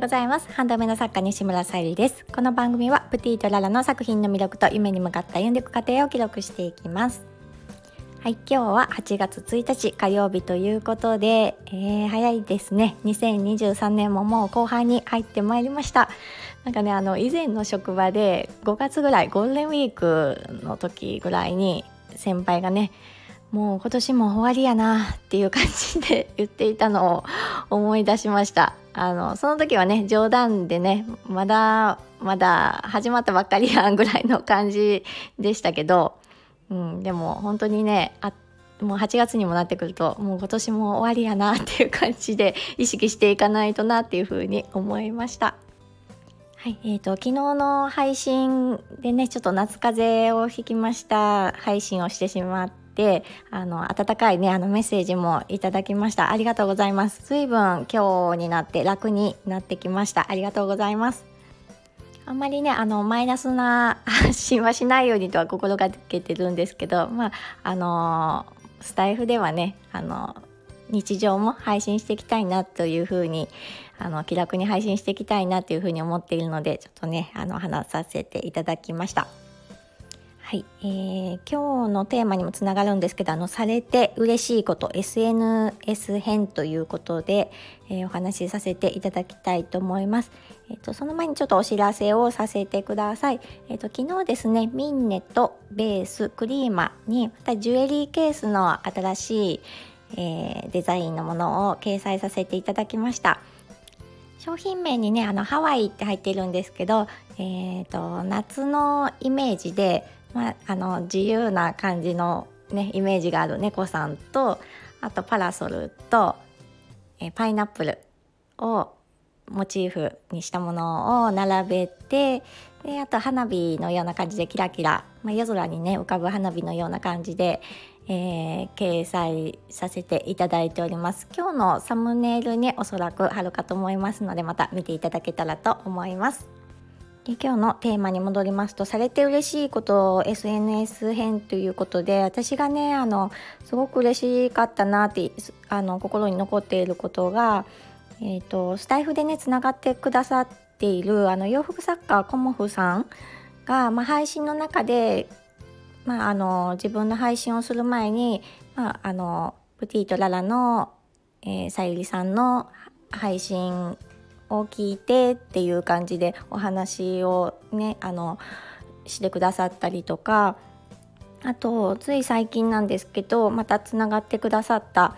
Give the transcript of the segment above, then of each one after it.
ございます。ハンドメイド作家西村さゆりです。この番組はプティとララの作品の魅力と夢に向かった歩んでいく過程を記録していきます。はい今日は8月1日火曜日ということで、えー、早いですね。2023年ももう後半に入ってまいりました。なんかねあの以前の職場で5月ぐらいゴールデンウィークの時ぐらいに先輩がねもう今年も終わりやなっていう感じで言っていたのを思い出しました。あのその時はね冗談でねまだまだ始まったばっかりやんぐらいの感じでしたけど、うん、でも本当にねあもう8月にもなってくるともう今年も終わりやなっていう感じで意識していかないとなっていうふうに思いました。はい、えーと、昨日の配信でねちょっと夏風邪をひきました配信をしてしまってあの温かいねあのメッセージもいただきました。ありがとうございます。随分今日になって楽になってきました。ありがとうございます。あんまりねあのマイナスな発信はしないようにとは心がけてるんですけどまああのスタイフではねあの日常も配信していきたいなというふうにあの気楽に配信していきたいなというふうに思っているのでちょっとねあの話させていただきました。はい、えー、今日のテーマにもつながるんですけどあのされて嬉しいこと SNS 編ということで、えー、お話しさせていただきたいと思います。えーと、その前にちょっとお知らせをさせてください。えーと、昨日ですねミンネとベースクリーマにまたジュエリーケースの新しい、えー、デザインのものを掲載させていただきました。商品名にねあのハワイって入ってるんですけど、えーと夏のイメージでまあ、あの自由な感じの、ね、イメージがある猫さんとあとパラソルと、えパイナップルをモチーフにしたものを並べてであと花火のような感じでキラキラ、まあ、夜空にね浮かぶ花火のような感じで、えー、掲載させていただいております。今日のサムネイルにおそらく貼るかと思いますのでまた見ていただけたらと思います。で今日のテーマに戻りますとされて嬉しいことを SNS 編ということで私がねあのすごく嬉しかったなってあの心に残っていることが、えーと、スタイフでねつながってくださっているあの洋服作家コモフさんが、まあ、配信の中で、まあ、あの自分の配信をする前に、まあ、あのプティとララの、えー、さゆりさんの配信を聞いてっていう感じでお話をねあのしてくださったりとかあとつい最近なんですけどまたつながってくださった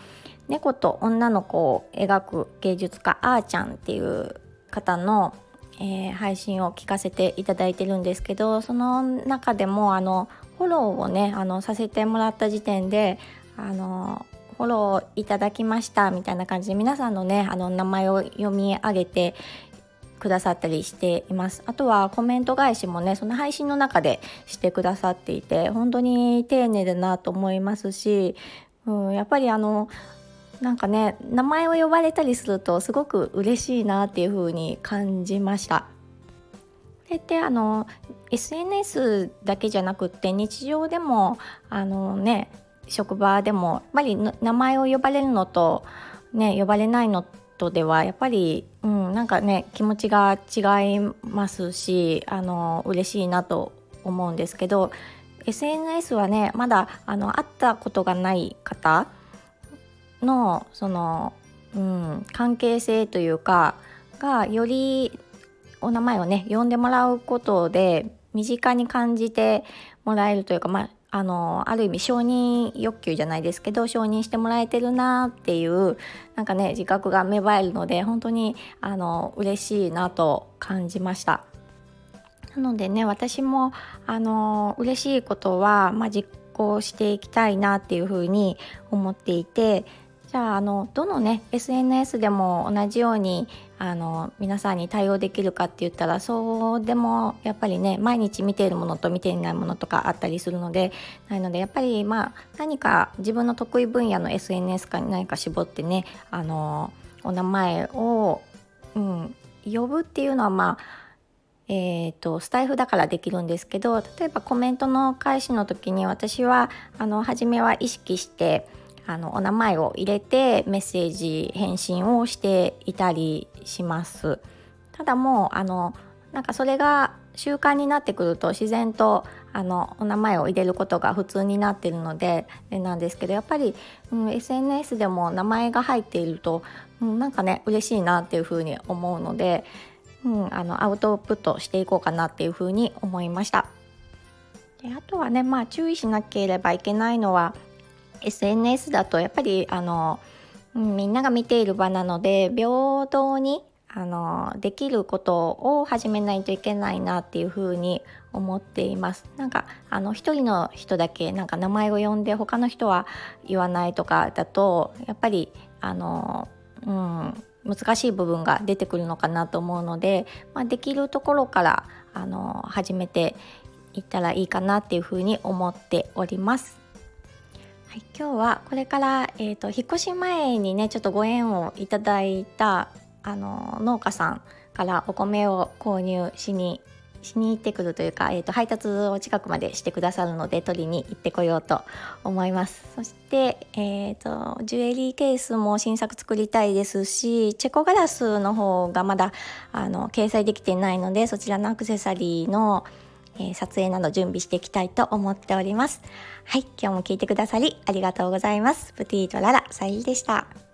猫と女の子を描く芸術家あーちゃんっていう方の、えー、配信を聞かせていただいてるんですけどその中でもあのフォローをねあのさせてもらった時点であのフォローいただきましたみたいな感じで皆さんのねあの名前を読み上げてくださったりしていますあとはコメント返しもねその配信の中でしてくださっていて本当に丁寧だなと思いますし、うん、やっぱりあのなんかね名前を呼ばれたりするとすごく嬉しいなっていう風に感じました。これってあの SNS だけじゃなくって日常でもあのね職場でもやっぱり名前を呼ばれるのと、ね、呼ばれないのとではやっぱり、うん、なんかね気持ちが違いますしあの嬉しいなと思うんですけど SNS はねまだあの会ったことがない方のその、うん、関係性というかがよりお名前をね呼んでもらうことで身近に感じてもらえるというか、まあ、あのある意味承認欲求じゃないですけど承認してもらえてるなっていうなんかね自覚が芽生えるので本当にあの嬉しいなと感じました。なのでね私もあの嬉しいことは、まあ、実行していきたいなっていうふうに思っていてじゃああのどのね SNS でも同じようにあの皆さんに対応できるかって言ったらそうでもやっぱりね毎日見ているものと見ていないものとかあったりするのでないのでやっぱりまあ何か自分の得意分野の SNS か何か絞ってねあのお名前を、うん、呼ぶっていうのはまあえーと、スタイフだからできるんですけど例えばコメントの返しの時に私はあの初めは意識してあのお名前を入れてメッセージ返信をしていたりします。ただもうあのなんかそれが習慣になってくると自然とあのお名前を入れることが普通になってるのでなんですけどやっぱり、うん、SNS でも名前が入っていると、うん、なんかね嬉しいなっていうふうに思うので、うん、あのアウトプットしていこうかなっていうふうに思いました。であとはねまあ注意しなければいけないのは SNS だとやっぱりあの、みんなが見ている場なので平等にあのできることを始めないといけないなっていうふうに思っていますなんかあの一人の人だけなんか名前を呼んで他の人は言わないとかだとやっぱりあのうん難しい部分が出てくるのかなと思うので、まあ、できるところからあの始めていったらいいかなっていうふうに思っております。はい、今日はこれから、えーと、引っ越し前にねちょっとご縁をいただいたあの農家さんからお米を購入しにしに行ってくるというか、えーと、配達を近くまでしてくださるので取りに行ってこようと思います。そして、えーと、ジュエリーケースも新作作りたいですしチェコガラスの方がまだあの掲載できてないのでそちらのアクセサリーの、えー、撮影など準備していきたいと思っております。はい今日も聞いてくださりありがとうございます。プティとララさゆりでした。